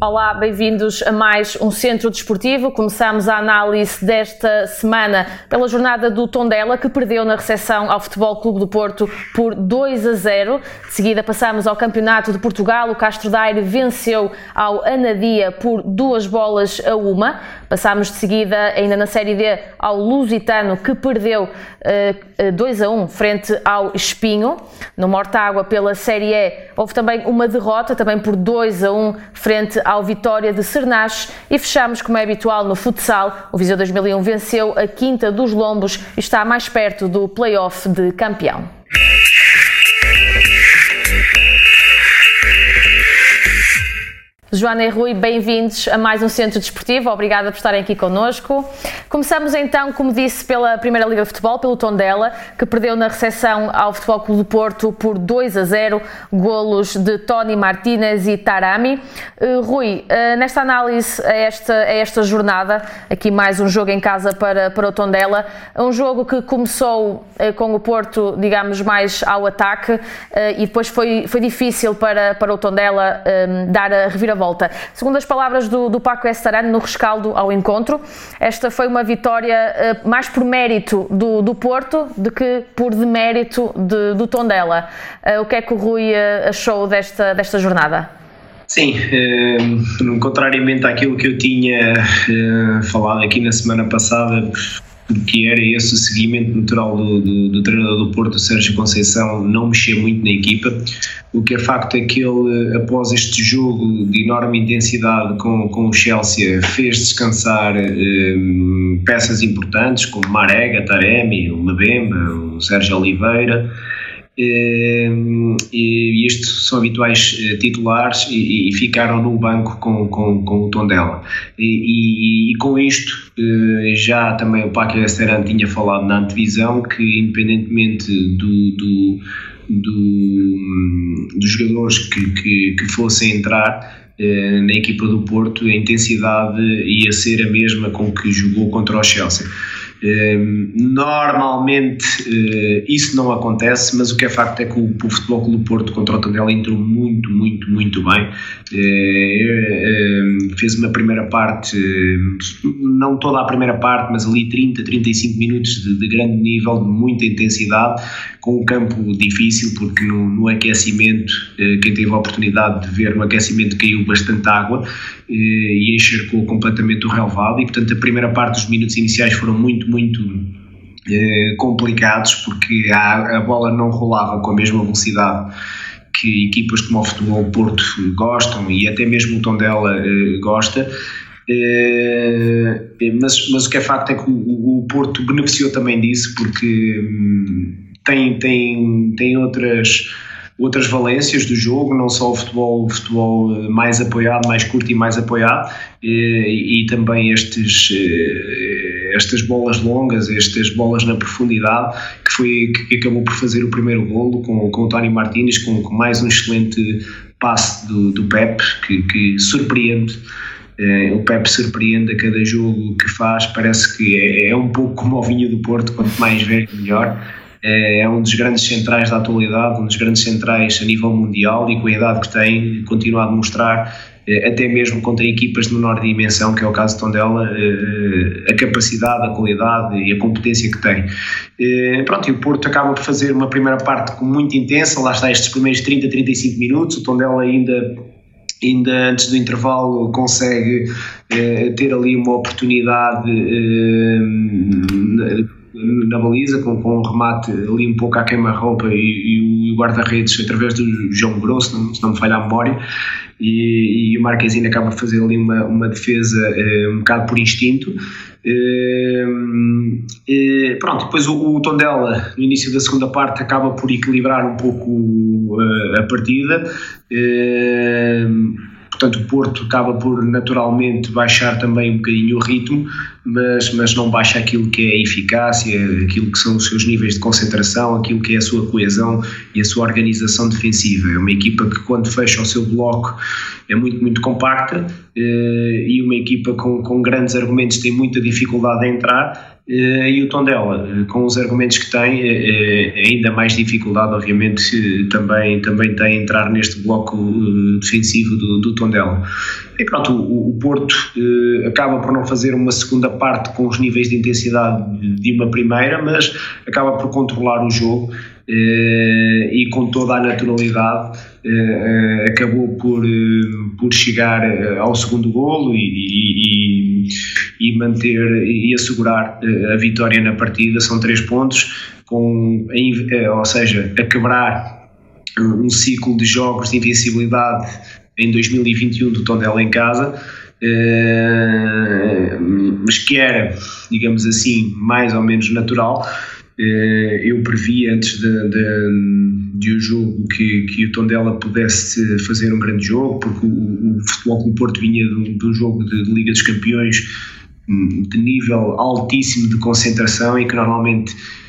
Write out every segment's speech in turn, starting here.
Olá, bem-vindos a mais um Centro Desportivo. Começamos a análise desta semana pela jornada do Tondela, que perdeu na recepção ao Futebol Clube do Porto por 2 a 0. De seguida passamos ao Campeonato de Portugal. O Castro Daire venceu ao Anadia por duas bolas a uma. Passamos de seguida, ainda na Série D, ao Lusitano, que perdeu uh, 2 a 1 frente ao Espinho. No Mortágua, pela Série E, houve também uma derrota, também por 2 a 1 frente ao Vitória de Cernaches e fechamos, como é habitual no futsal, o Viseu 2001 venceu a Quinta dos Lombos e está mais perto do play-off de campeão. Joana e Rui, bem-vindos a mais um Centro Desportivo. Obrigada por estarem aqui connosco. Começamos então, como disse, pela Primeira Liga de Futebol, pelo Tondela, que perdeu na recepção ao Futebol Clube do Porto por 2 a 0, golos de Tony Martinez e Tarami. Uh, Rui, uh, nesta análise a esta, a esta jornada, aqui mais um jogo em casa para, para o Tondela, um jogo que começou uh, com o Porto, digamos, mais ao ataque e depois foi, foi difícil para, para o Tondela dar a reviravolta volta. Segundo as palavras do, do Paco Estarano no rescaldo ao encontro, esta foi uma vitória uh, mais por mérito do, do Porto do que por demérito de, do Tondela. Uh, o que é que o Rui uh, achou desta, desta jornada? Sim, contrariamente àquilo que eu tinha falado aqui na semana passada, porque era esse seguimento natural do, do, do, treinador do Porto, Sérgio Conceição, não mexer muito na equipa. O que é facto é que ele, após este jogo de enorme intensidade com, com o Chelsea, fez descansar um, peças importantes como Marega, Taremi, o Mbemba, o Sérgio Oliveira e estes são habituais eh, titulares e, ficaram no banco com, com, com o Tondela. E, e, e com isto, eh, já também o Paco Esteran tinha falado na antevisão que, independentemente do, do, do dos jogadores que, que, que fossem entrar, eh, na equipa do Porto, a intensidade ia ser a mesma com que jogou contra o Chelsea. Ehm, normalmente eh, isso não acontece, mas o que é facto é que o, Futebol Clube Porto contra o Tondela entrou muito, muito, muito bem. Eh, ehm, fez uma primeira parte, não toda a primeira parte, mas ali 30, 35 minutos de, de grande nível, de muita intensidade, com um campo difícil, porque no, no aquecimento, eh, quem teve a oportunidade de ver, no aquecimento caiu bastante água e encharcou completamente o relevado, e portanto a primeira parte dos minutos iniciais foram muito muito eh, complicados porque a, a bola não rolava com a mesma velocidade que equipas como o Futebol Porto gostam e até mesmo o Tondela eh, gosta. Eh, mas, mas o que é facto é que o, o Porto beneficiou também disso porque hum, tem, tem, tem outras outras valências do jogo, não só o futebol, o futebol mais apoiado, mais curto e mais apoiado, e, e também estes estas bolas longas, estas bolas na profundidade, que foi que acabou por fazer o primeiro golo com, com o Tony Martínez, com, com mais um excelente passe do, do Pep, que, que surpreende. Uh, o Pep surpreende a cada jogo que faz, parece que é, é um pouco como o vinho do Porto, quanto mais velho, melhor. É, é um dos grandes centrais da atualidade, um dos grandes centrais a nível mundial e com a idade que tem, continua a demonstrar eh, até mesmo contra equipas de menor dimensão, que é o caso de Tondela, eh, a capacidade, a qualidade e a competência que tem. Eh, pronto, e o Porto acaba por fazer uma primeira parte muito intensa, lá está estes primeiros 30, 35 minutos, o Tondela ainda ainda antes do intervalo consegue ter ali uma oportunidade na baliza, com, com um remate ali um pouco à queima-roupa e, e, o guarda-redes através do João Grosso, se não me falha a memória, e, e o Marquezine acaba a fazer ali uma, uma defesa eh, um bocado por instinto. Eh, eh, pronto, depois o, o Tondela, no início da segunda parte, acaba por equilibrar um pouco a partida portanto o Porto acaba por naturalmente baixar também um bocadinho o ritmo, mas, mas não baixa aquilo que é a eficácia, aquilo que são os seus níveis de concentração, aquilo que é a sua coesão e a sua organização defensiva. É uma equipa que quando fecha o seu bloco é muito, muito compacta eh, e uma equipa com, com grandes argumentos tem muita dificuldade a entrar e o Tondela, eh, com os argumentos que tem, é ainda mais dificuldade, obviamente, também, também tem entrar neste bloco defensivo do, do. E pronto, o, o Porto acaba por não fazer uma segunda parte com os níveis de intensidade de uma primeira, mas acaba por controlar o jogo e com toda a naturalidade acabou por, por chegar ao segundo golo e, e manter e assegurar eh, a vitória na partida. São três pontos, com, eh, ou seja, a quebrar um ciclo de jogos de invencibilidade em 2021 do Tondela em casa. Mas que era, digamos assim, mais ou menos natural. Uh, eu previ antes de, de, de um jogo que, que o Tondela pudesse fazer um grande jogo, porque o, o Futebol Clube Porto vinha de, um jogo de, de Liga dos Campeões de nível altíssimo de concentração e que normalmente eh,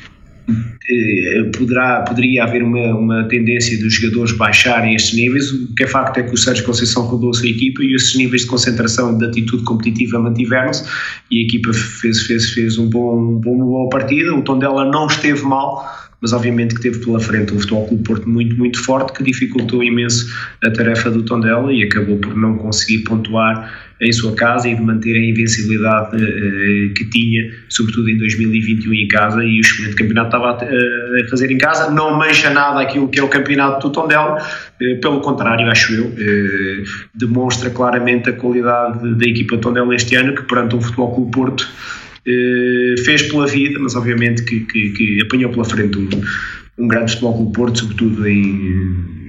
poderá, poderia haver uma, uma tendência dos jogadores baixarem estes níveis. O que é facto é que o Sérgio Conceição rodou a sua equipa e esses níveis de concentração e de atitude competitiva mantiveram-se e a equipa fez, fez, fez um bom, um bom, uma boa partida. O tom dela não esteve mal, mas obviamente que teve pela frente um Futebol Clube Porto muito, muito forte que dificultou imenso a tarefa do Tondela e acabou por não conseguir pontuar em sua casa e de manter a invencibilidade uh, que tinha, sobretudo em 2021 em casa e o excelente campeonato estava a, uh, a, fazer em casa, não mancha nada aquilo que é o campeonato do Tondela, pelo contrário, acho eu, demonstra claramente a qualidade da equipa Tondela este ano, que perante o Futebol Clube Porto fez pela vida, mas obviamente que, que, que apanhou pela frente um, um grande Futebol Clube Porto, sobretudo em,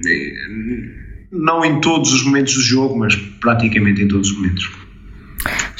em não em todos os momentos do jogo, mas praticamente em todos os momentos.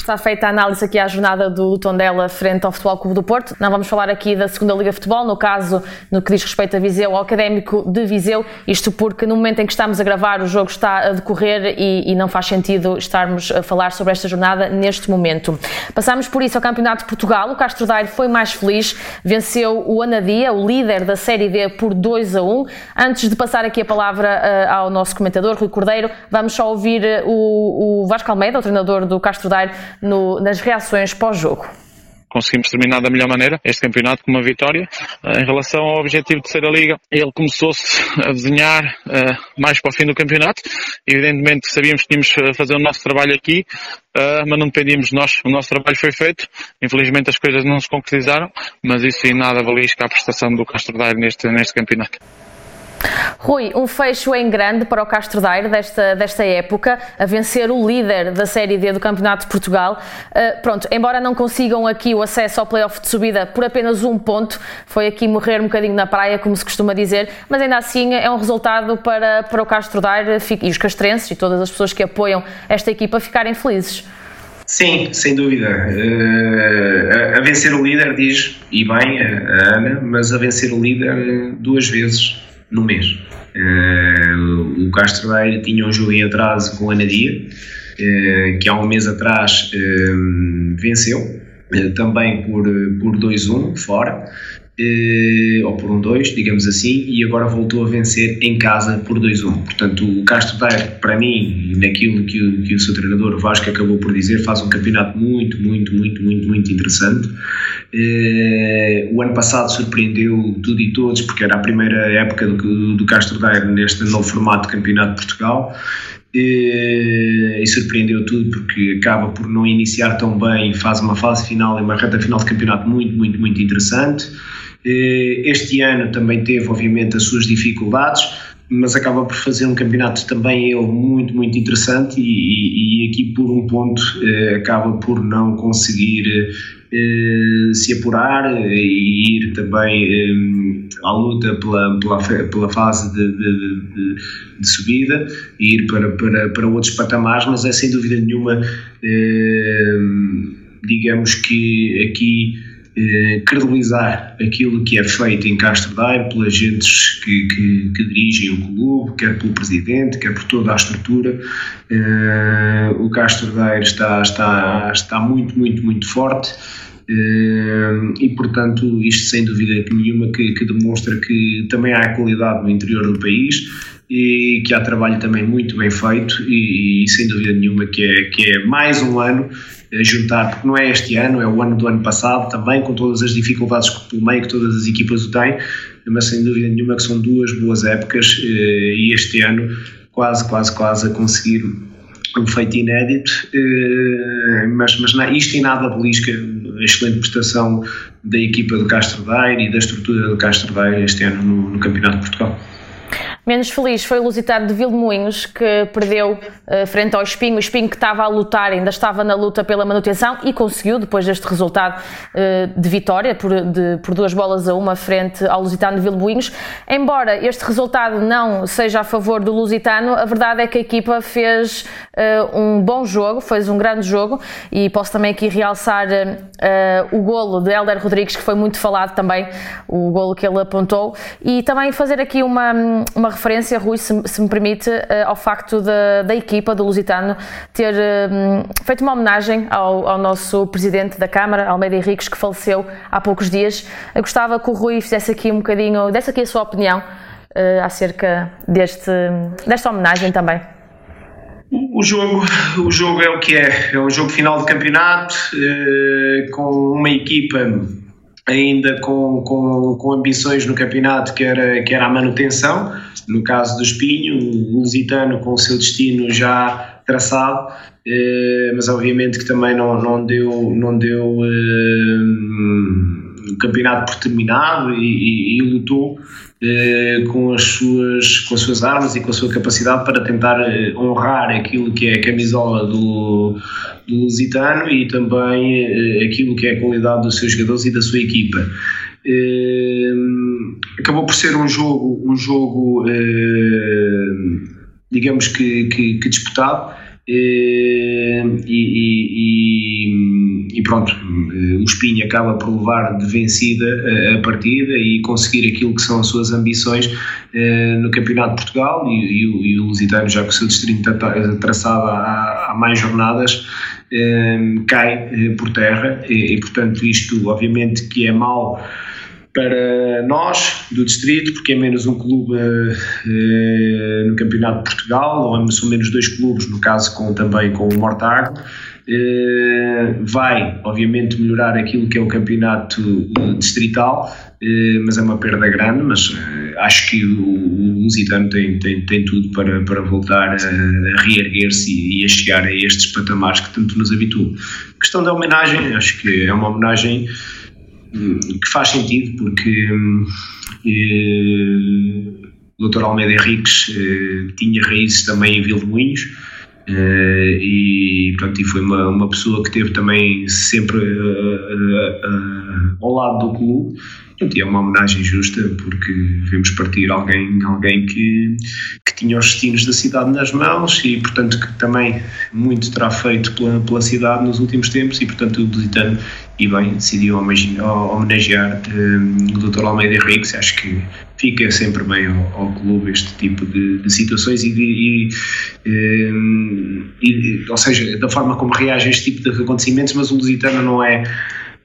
Está feita a análise aqui à jornada do Tondela frente ao Futebol Clube do Porto. Não vamos falar aqui da segunda Liga de Futebol, no caso, no que diz respeito a Viseu, ao Académico de Viseu, isto porque no momento em que estamos a gravar o jogo está a decorrer e, e não faz sentido estarmos a falar sobre esta jornada neste momento. Passamos por isso ao Campeonato de Portugal. O Castro Daire foi mais feliz, venceu o Anadia, o líder da Série D, por 2 a 1. Antes de passar aqui a palavra uh, ao nosso comentador, Rui Cordeiro, vamos só ouvir uh, o, o Vasco Almeida, o treinador do Castro Daire, no, nas reações pós-jogo conseguimos terminar da melhor maneira este campeonato com uma vitória. Eh, em relação ao objetivo de ser a Liga, ele começou-se a desenhar uh, mais para o fim do campeonato. Evidentemente sabíamos que tínhamos que fazer o nosso trabalho aqui, uh, mas não dependíamos de nós. O nosso trabalho foi feito. Infelizmente as coisas não se concretizaram, mas isso em nada valisca a prestação do Castro Daire neste, neste campeonato. Rui, um fecho em grande para o Castro Daire desta, desta época, a vencer o líder da Série D do Campeonato de Portugal. Uh, pronto, embora não consigam aqui o acesso ao playoff de subida por apenas um ponto, foi aqui morrer um bocadinho na praia, como se costuma dizer, mas ainda assim é um resultado para, para o Castro Daire e os castrenses e todas as pessoas que apoiam esta equipa ficarem felizes. Sim, sem dúvida. Uh, a, a, vencer o líder, diz, e bem a Ana, mas a vencer o líder duas vezes no mês. Uh, o Castro Daire tinha um jogo em atraso com a Nadia, uh, que há um mês atrás uh, venceu, também por, por 2-1 fora, ou por 1-2, digamos assim, e agora voltou a vencer em casa por 2-1. Portanto, o Castro Daire, para mim, naquilo que o, que o seu treinador Vasco acabou por dizer, faz um campeonato muito, muito, muito, muito, muito interessante. Uh, o ano passado surpreendeu tudo e todos, porque era a primeira época do, do Castro Daire neste novo formato de Campeonato de Portugal. Uh, e surpreendeu tudo porque acaba por não iniciar tão bem, faz uma fase final e uma reta final de campeonato muito, muito, muito interessante. Uh, este ano também teve, obviamente, as suas dificuldades, mas acaba por fazer um campeonato também ele muito, muito interessante e, e, aqui por um ponto acaba por não conseguir eh, se apurar e ir também eh, à luta pela, pela, pela fase de, de, de, de, subida e ir para, para, para outros patamares, mas é sem dúvida nenhuma, eh, digamos que aqui eh, credibilizar aquilo que é feito em Castro Daire pelas gentes que, que, que, dirigem o clube, quer pelo presidente, quer por toda a estrutura. Eh, o Castro Daire está, está, está muito, muito, muito forte. Uh, e portanto isto sem dúvida nenhuma que, que, demonstra que também há qualidade no interior do país e que há trabalho também muito bem feito e, e sem dúvida nenhuma que é, que é mais um ano juntar, porque não é este ano, é o ano do ano passado também, com todas as dificuldades que pelo meio que todas as equipas o têm, mas sem dúvida nenhuma que são duas boas épocas eh, e este ano quase, quase, quase a conseguir um feito inédito, eh, mas, mas não, isto em nada belisca a excelente prestação da equipa do Castro Daire e da estrutura do Castro Daire este ano no, no Campeonato de Portugal. Menos feliz foi o Lusitano de Vilmoinhos, que perdeu uh, frente ao Espinho. O Espinho que estava a lutar, ainda estava na luta pela manutenção e conseguiu, depois deste resultado uh, de vitória, por, de, por, duas bolas a uma, frente ao Lusitano de Vilmoinhos. Embora este resultado não seja a favor do Lusitano, a verdade é que a equipa fez uh, um bom jogo, fez um grande jogo e posso também aqui realçar o golo de Helder Rodrigues, que foi muito falado também, o golo que ele apontou, e também fazer aqui uma, uma referência, Rui, se, se me permite, uh, ao facto da, da equipa do Lusitano ter uh, feito uma homenagem ao, ao, nosso presidente da Câmara, Almeida Henriques, que faleceu há poucos dias. Eu gostava que o Rui fizesse aqui um bocadinho, desse aqui a sua opinião uh, acerca deste, desta homenagem também. O jogo, o jogo é o que é, é o jogo final de campeonato, com uma equipa ainda com, com, com ambições no campeonato que era, que era a manutenção, no caso do Espinho, o Lusitano com o seu destino já traçado, eh, mas obviamente que também não, não deu, não deu eh, o campeonato por terminado e, e, e lutou eh, com, as suas, com as suas armas e com a sua capacidade para tentar eh, honrar aquilo que é a camisola do, do Lusitano e também eh, aquilo que é a qualidade dos seus jogadores e da sua equipa. acabou por ser um jogo, um jogo digamos que, que, que disputado e, e, e, pronto, o Espinho acaba por levar de vencida a, partida e conseguir aquilo que são as suas ambições eh, no Campeonato de Portugal e, e, o Lusitano já com o seu distrito traçado há, há mais jornadas eh, cai eh, por terra e, portanto isto obviamente que é mau para nós do distrito, porque é menos um clube uh, no Campeonato de Portugal, ou são menos dois clubes, no caso com, também com o Mortágua. Uh, vai, obviamente, melhorar aquilo que é o campeonato distrital, uh, mas é uma perda grande. Mas acho que o, o Lusitano tem, tem, tem tudo para, para voltar a, a reerguer-se e, e, a chegar a estes patamares que tanto nos habituam. Questão da homenagem, acho que é uma homenagem que faz sentido porque eh, o Dr. Almeida Henriques eh, tinha raízes também em Vilmoinhos eh, e, portanto, e foi uma, uma pessoa que teve também sempre ao lado do clube e é uma homenagem justa porque vemos partir alguém, alguém que, que tinha os destinos da cidade nas mãos e portanto que também muito terá feito pela, pela cidade nos últimos tempos e portanto o Lusitano e bem decidiu homenagear um, o Dr. Almeida Henriques, acho que fica sempre bem ao, ao clube este tipo de, de situações e, de, e, um, e, ou seja, da forma como reage a este tipo de acontecimentos, mas o Lusitano não é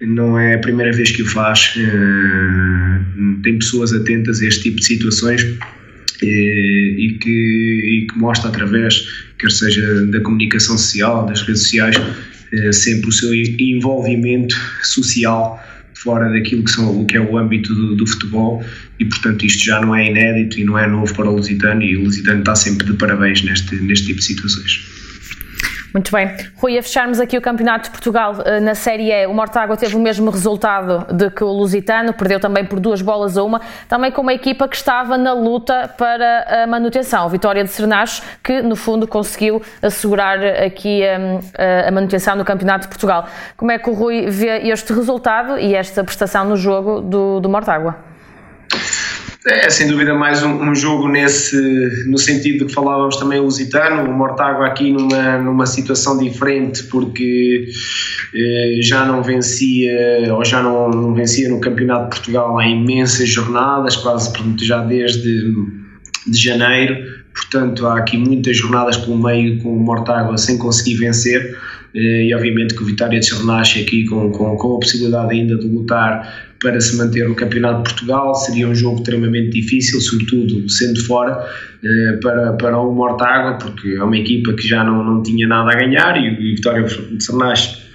não é a primeira vez que o faz, uh, tem pessoas atentas a este tipo de situações e, e, que, e que mostra através, quer seja da comunicação social, das redes sociais, eh, sempre o seu envolvimento social fora daquilo que, são, que é o âmbito do, do, futebol e portanto isto já não é inédito e não é novo para o Lusitano e o Lusitano está sempre de parabéns neste, neste tipo de situações. Muito bem. Rui, a fecharmos aqui o Campeonato de Portugal eh, na Série E, o Mortágua teve o mesmo resultado de que o Lusitano, perdeu também por duas bolas a uma, também com uma equipa que estava na luta para a manutenção. Vitória de Sernaches, que no fundo conseguiu assegurar aqui a, ehm, a manutenção no Campeonato de Portugal. Como é que o Rui vê este resultado e esta prestação no jogo do, do Mortágua? É sem dúvida mais um, um, jogo nesse, no sentido que falávamos também o Lusitano, o Mortágua aqui numa, numa situação diferente porque eh, já não vencia ou já não, não, vencia no Campeonato de Portugal há imensas jornadas, quase já desde de janeiro, portanto há aqui muitas jornadas pelo meio com o Mortágua sem conseguir vencer. Eh, e obviamente que o Vitória de Sernache aqui com, com, com a possibilidade ainda de lutar para se manter no Campeonato de Portugal. Seria um jogo extremamente difícil, sobretudo sendo fora, eh, para, para o Mortágua, porque é uma equipa que já não, não tinha nada a ganhar e o Vitória de Sernache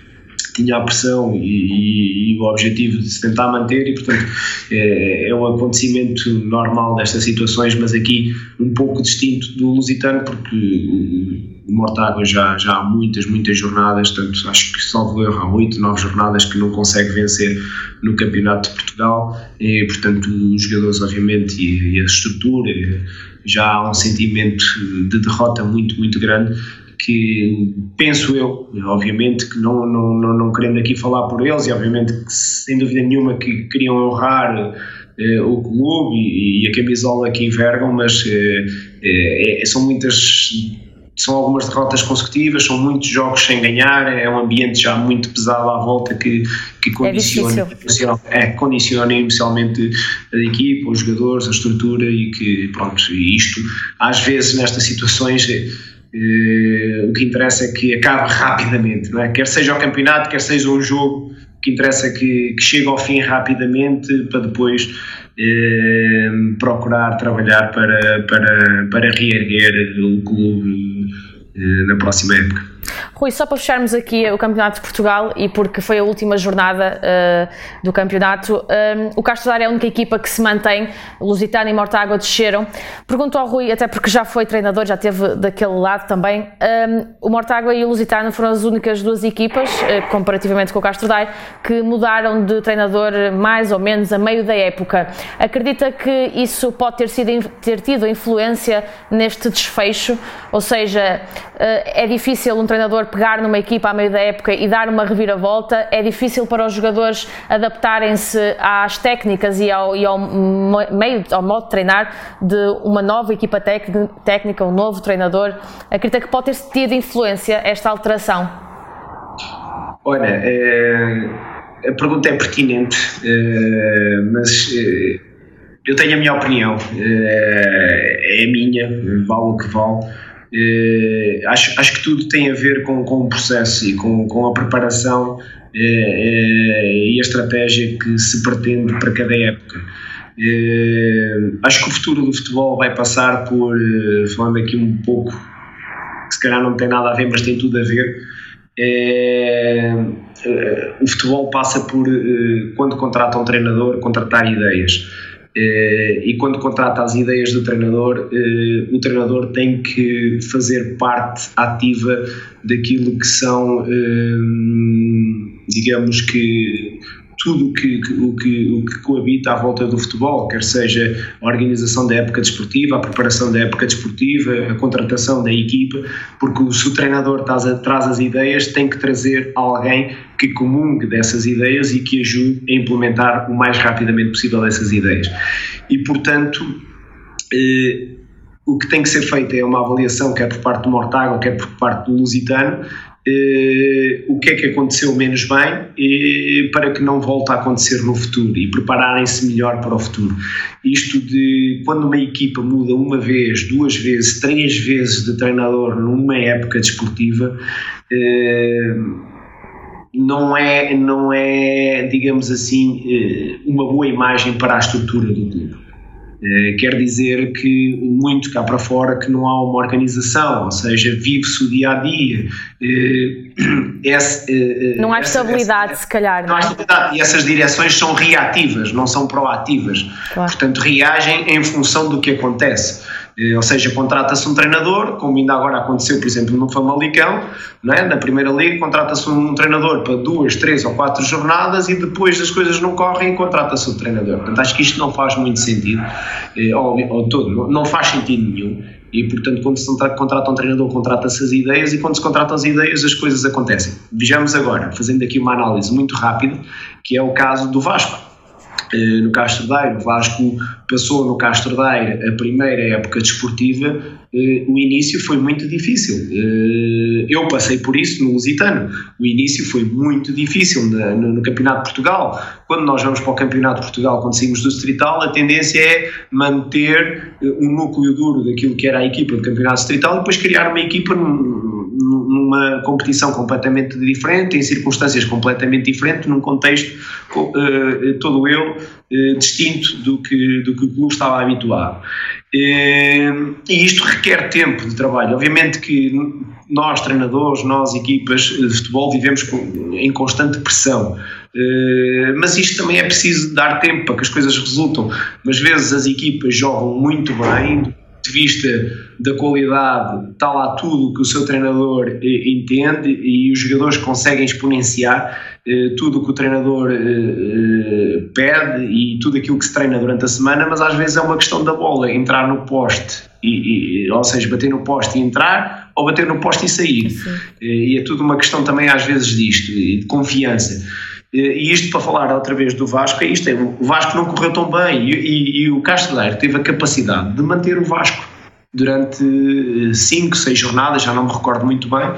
tinha a pressão e, e, e, o objetivo de se tentar manter e portanto é, é um acontecimento normal destas situações mas aqui um pouco distinto do Lusitano porque o Mortágua já, já há muitas, muitas jornadas, tanto acho que salvo erro há 8, 9 jornadas que não consegue vencer no Campeonato de Portugal. E portanto os jogadores obviamente e, e a estrutura já há um sentimento de derrota muito, muito grande que penso eu, obviamente que não, não, não, não querendo aqui falar por eles e obviamente que sem dúvida nenhuma que queriam honrar eh, o clube e, e, a camisola que envergam, mas eh, eh, são muitas são algumas derrotas consecutivas, são muitos jogos sem ganhar, é um ambiente já muito pesado à volta que, que é condiciona, é, é, condiciona inicialmente a equipa, os jogadores, a estrutura e que, pronto, isto às vezes nestas situações eh, o que interessa é que acabe rapidamente, não é? quer seja o campeonato, quer seja um jogo, o que interessa é que, que chegue ao fim rapidamente para depois eh, procurar trabalhar para, para, para reerguer o clube eh, na próxima época. Rui, só para fecharmos aqui o Campeonato de Portugal e porque foi a última jornada uh, do campeonato, um, eh, o Castro Daire é a única equipa que se mantém, Lusitano e Mortágua desceram. Pergunto ao Rui, até porque já foi treinador, já teve daquele lado também, um, eh, o Mortágua e o Lusitano foram as únicas duas equipas, uh, comparativamente com o Castro Daire, que mudaram de treinador mais ou menos a meio da época. Acredita que isso pode ter, sido, ter tido influência neste desfecho? Ou seja, uh, é difícil um treinador pegar numa equipa à meio da época e dar uma reviravolta, é difícil para os jogadores adaptarem-se às técnicas e ao, e ao meio, ao modo de treinar de uma nova equipa técnica, um novo treinador. Acredita que pode ter tido influência esta alteração? Olha, é, a pergunta é pertinente, é, mas é, eu tenho a minha opinião, é, a minha, vale o que vale. Eh, acho, acho que tudo tem a ver com, com o processo e com, com a preparação eh, eh, e a estratégia que se pretende para cada época. acho que o futuro do futebol vai passar por, falando aqui um pouco, que se calhar não tem nada a ver, mas tem tudo a ver. o futebol passa por, quando contrata um treinador, contratar ideias e quando contrata as ideias do treinador, eh, o treinador tem que fazer parte ativa daquilo que são, eh, digamos que tudo que, que, o, que, o que coabita à volta do futebol, quer seja a organização da época desportiva, a preparação da época desportiva, a contratação da equipa, porque se o treinador traz, traz as ideias, tem que trazer alguém que comungue dessas ideias e que ajude a implementar o mais rapidamente possível essas ideias. E, portanto, eh, o que tem que ser feito é uma avaliação, quer por parte do Mortágua, quer por parte do Lusitano, o que é que aconteceu menos bem para que não volte a acontecer no futuro e prepararem-se melhor para o futuro. Isto de quando uma equipa muda uma vez, duas vezes, três vezes de treinador numa época desportiva, uh, não é, não é, digamos assim, uma boa imagem para a estrutura do clube. Eh, quer dizer que muito cá para fora que não há uma organização, ou seja, vive-se o dia a dia. Esse, não há essa, estabilidade, essa, se calhar. Não, não há é? estabilidade. E essas direções são reativas, não são proativas. Claro. Portanto, reagem em função do que acontece. Eh, ou seja, contrata-se um treinador, como ainda agora aconteceu, por exemplo, no Famalicão, não é? na Primeira Liga, contrata-se um treinador para duas, três ou quatro jornadas e depois as coisas não correm e contrata-se o treinador. Portanto, acho que isto não faz muito sentido, eh, ou, ou todo, não faz sentido nenhum. E, portanto, quando se contrata um treinador, contrata-se as ideias, e quando se contratam as ideias, as coisas acontecem. Vejamos agora, fazendo aqui uma análise muito rápida, que é o caso do Vasco no Castro Daire, o Vasco passou no Castro Daire a primeira época desportiva, eh, o início foi muito difícil. Eh, eu passei por isso no Lusitano. O início foi muito difícil no, Campeonato de Portugal. Quando nós vamos para o Campeonato de Portugal, quando saímos do Distrital, a tendência é manter o núcleo duro daquilo que era a equipa do Campeonato Distrital e depois criar uma equipa numa competição completamente diferente, em circunstâncias completamente diferentes, num contexto uh, todo ele uh, distinto do que, do que o clube estava habituado. Uh, e isto requer tempo de trabalho. Obviamente que nós, treinadores, nós, equipas de futebol, vivemos em constante pressão. Mas isto também é preciso dar tempo para que as coisas resultam. Mas vezes as equipas jogam muito bem, de vista da qualidade, está lá tudo o que o seu treinador eh, entende e os jogadores conseguem exponenciar eh, tudo o que o treinador eh, eh, pede e tudo aquilo que se treina durante a semana, mas às vezes é uma questão da bola, entrar no poste, e, e, ou seja, bater no poste e entrar, ou bater no poste e sair. Sim. E é tudo uma questão também às vezes disto, de confiança. E isto para falar outra vez do Vasco, é isto, é, o Vasco não correu tão bem e, e, e o Castelar teve a capacidade de manter o Vasco durante 5, 6 jornadas, já não me recordo muito bem,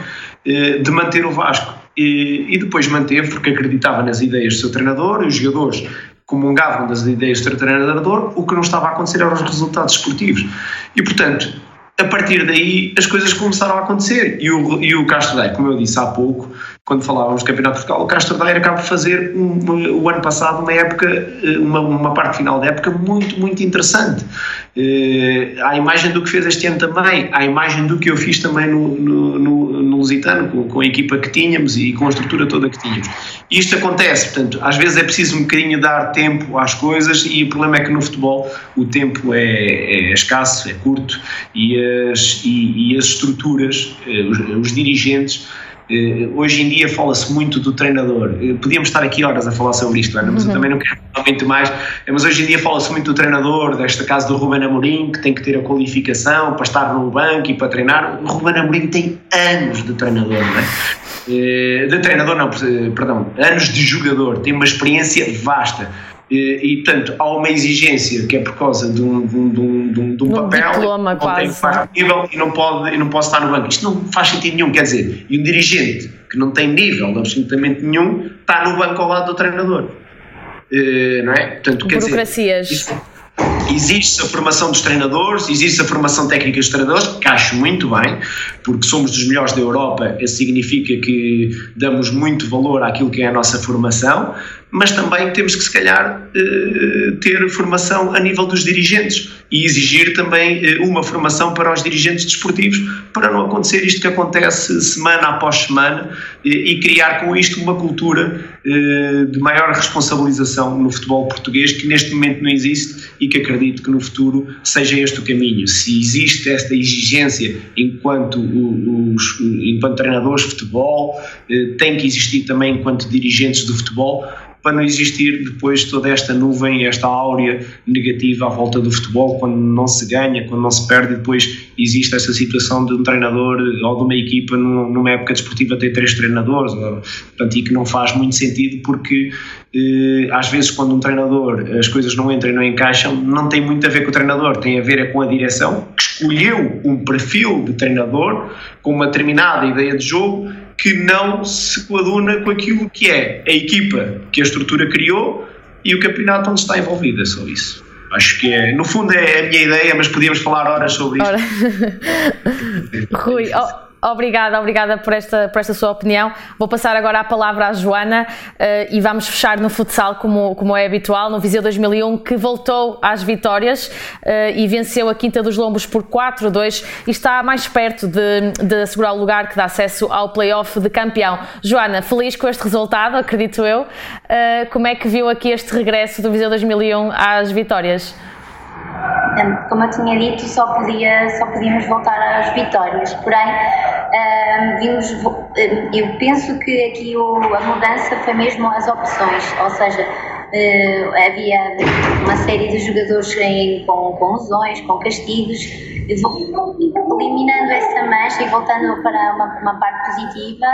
eh, de manter o Vasco. E, e depois manteve porque acreditava nas ideias do seu treinador e os jogadores comungavam das ideias do seu treinador, o que não estava a acontecer eram os resultados esportivos. E portanto, a partir daí as coisas começaram a acontecer. E o, e o Castro como eu disse há pouco, quando falávamos do Campeonato de Portugal, o Castro Daire acaba de fazer um, o ano passado uma época, eh, uma, uma parte final da época muito, muito interessante. Uh, à imagem do que fez este ano também, à imagem do que eu fiz também no, no, no, no Lusitano, com, com, a equipa que tínhamos e com a estrutura toda que tínhamos. Isto acontece, portanto, às vezes é preciso um bocadinho dar tempo às coisas e o problema é que no futebol o tempo é, é escasso, é curto e as, e, e as estruturas, eh, os, os dirigentes hoje em dia fala-se muito do treinador. Eh, podíamos estar aqui horas a falar sobre isto, Ana, mas uhum. eu também não quero falar muito mais. Eh, mas hoje em dia fala-se muito do treinador, desta casa do Ruben Amorim, que tem que ter a qualificação para estar no banco e para treinar. O Ruben Amorim tem anos de treinador, não é? De treinador, não, perdão, anos de jogador, tem uma experiência vasta. E, portanto, há uma exigência que é por causa de um, de um, de um, de um, papel diploma, quase. Nível e não pode, e não pode estar no banco. Isto não faz sentido nenhum, quer dizer, e um dirigente que não tem nível absolutamente nenhum está no banco ao lado do treinador. Uh, não é? Portanto, quer Burocracias. Dizer, Existe a formação dos treinadores, existe a formação técnica dos treinadores, que acho muito bem, porque somos dos melhores da Europa, isso significa que damos muito valor àquilo que é a nossa formação, mas também temos que, se calhar, eh, ter formação a nível dos dirigentes e exigir também eh, uma formação para os dirigentes desportivos para não acontecer isto que acontece semana após semana e criar com isto uma cultura eh, de maior responsabilização no futebol português que neste momento não existe e que acredito que no futuro seja este o caminho. Se existe esta exigência enquanto, os, enquanto treinadores de futebol, tem que existir também enquanto dirigentes do futebol para não existir depois toda esta nuvem, esta áurea negativa à volta do futebol, quando não se ganha, quando não se perde, depois existe essa situação de um treinador ou de uma equipa numa época desportiva ter três treinadores, portanto, e que não faz muito sentido porque eh, às vezes quando um treinador as coisas não entram e não encaixam, não tem muito a ver com o treinador, tem a ver é com a direção que escolheu um perfil de treinador com uma determinada ideia de jogo que não se coaduna com aquilo que é a equipa que a estrutura criou e o campeonato onde está envolvida, é só isso. Acho que é, no fundo é a minha ideia, mas podíamos falar horas sobre isso. Rui, oh, Obrigada, obrigada por esta, por esta sua opinião. Vou passar agora a palavra à Joana uh, e vamos fechar no futsal, como, como é habitual, no Viseu 2001, que voltou às vitórias uh, e venceu a Quinta dos Lombos por 4-2 e está mais perto de, de assegurar o lugar que dá acesso ao play-off de campeão. Joana, feliz com este resultado, acredito eu. Uh, como é que viu aqui este regresso do Viseu 2001 às vitórias? Como eu tinha dito, só, podia, só podíamos voltar às vitórias. Porém, vimos, eu penso que aqui o, a mudança foi mesmo as opções, ou seja, uh, havia uma série de jogadores em, com, com lesões, com castigos, eliminando essa mancha e voltando para uma, uma, parte positiva,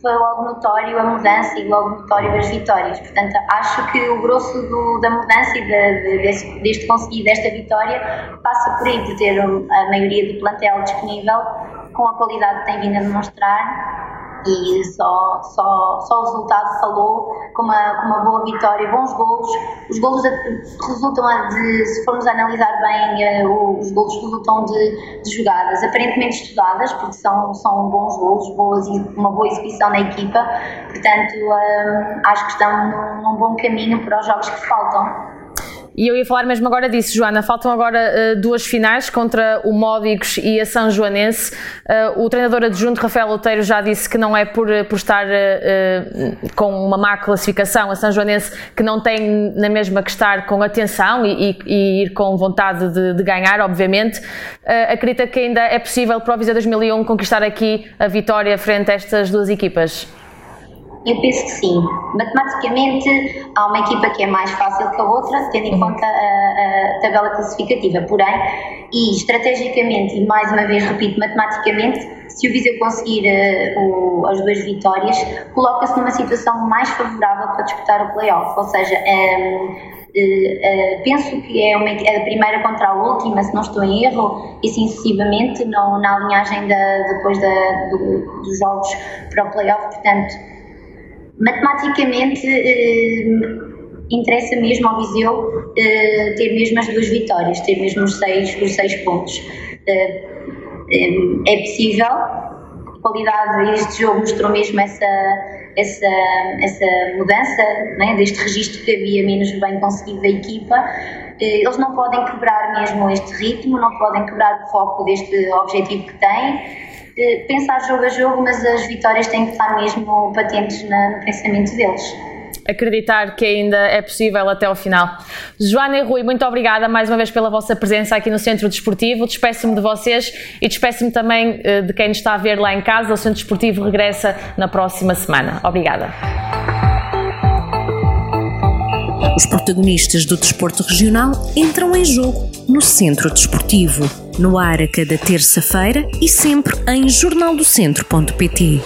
foi logo notório a mudança e logo notório as vitórias. Portanto, acho que o grosso do, da mudança e de, de, deste, deste conseguir desta vitória passa por aí, por ter a maioria do plantel disponível com a qualidade que tem vindo a demonstrar e só, só, só o resultado falou com uma, com uma boa vitória, bons golos. Os golos resultam de, se formos analisar bem, eh, os golos resultam de, de jogadas aparentemente estudadas, porque são, são bons golos, boas, uma boa exibição da equipa, portanto um, acho que estão num, num bom caminho para os jogos que faltam. E eu ia falar mesmo agora disso, Joana. Faltam agora uh, duas finais contra o Módicos e a São Joanense. Uh, o treinador adjunto Rafael Outeiro já disse que não é por, eh, por estar uh, com uma má classificação. A São Joanense que não tem na mesma que estar com atenção e, e, e ir com vontade de, de ganhar, obviamente. acredita que ainda é possível para o Viseu 2001 conquistar aqui a vitória frente a estas duas equipas? Eu penso que sim. Matematicamente, há uma equipa que é mais fácil que a outra, tendo em uhum. conta a, a tabela classificativa. Porém, e estrategicamente, e mais uma vez repito, matematicamente, se o Viseu conseguir uh, o, as duas vitórias, coloca-se numa situação mais favorável para disputar o play-off. Ou seja, um, uh, uh, penso que é, uma, é a primeira contra a última, se não estou em erro, e sucessivamente, no, na alinhagem da, depois da, do, dos jogos para o play-off. Portanto, matematicamente eh, interessa mesmo ao Viseu eh, ter mesmo as duas vitórias, ter mesmo os seis, os seis pontos. Eh, é possível, a qualidade deste jogo mostrou mesmo essa, essa, essa mudança né, deste registro que havia menos bem conseguido da equipa. Eles não podem quebrar mesmo este ritmo, não podem quebrar o foco deste objetivo que têm pensar jogo a jogo, mas as vitórias têm que estar mesmo patentes no pensamento deles acreditar que ainda é possível até ao final. Joana e Rui, muito obrigada mais uma vez pela vossa presença aqui no Centro Desportivo. Despeço-me de vocês e despeço-me também eh, de quem nos está a ver lá em casa. O Centro Desportivo regressa na próxima semana. Obrigada. Os protagonistas do desporto regional entram em jogo no Centro Desportivo, no ar a cada terça-feira e sempre em jornaldocentro.pt.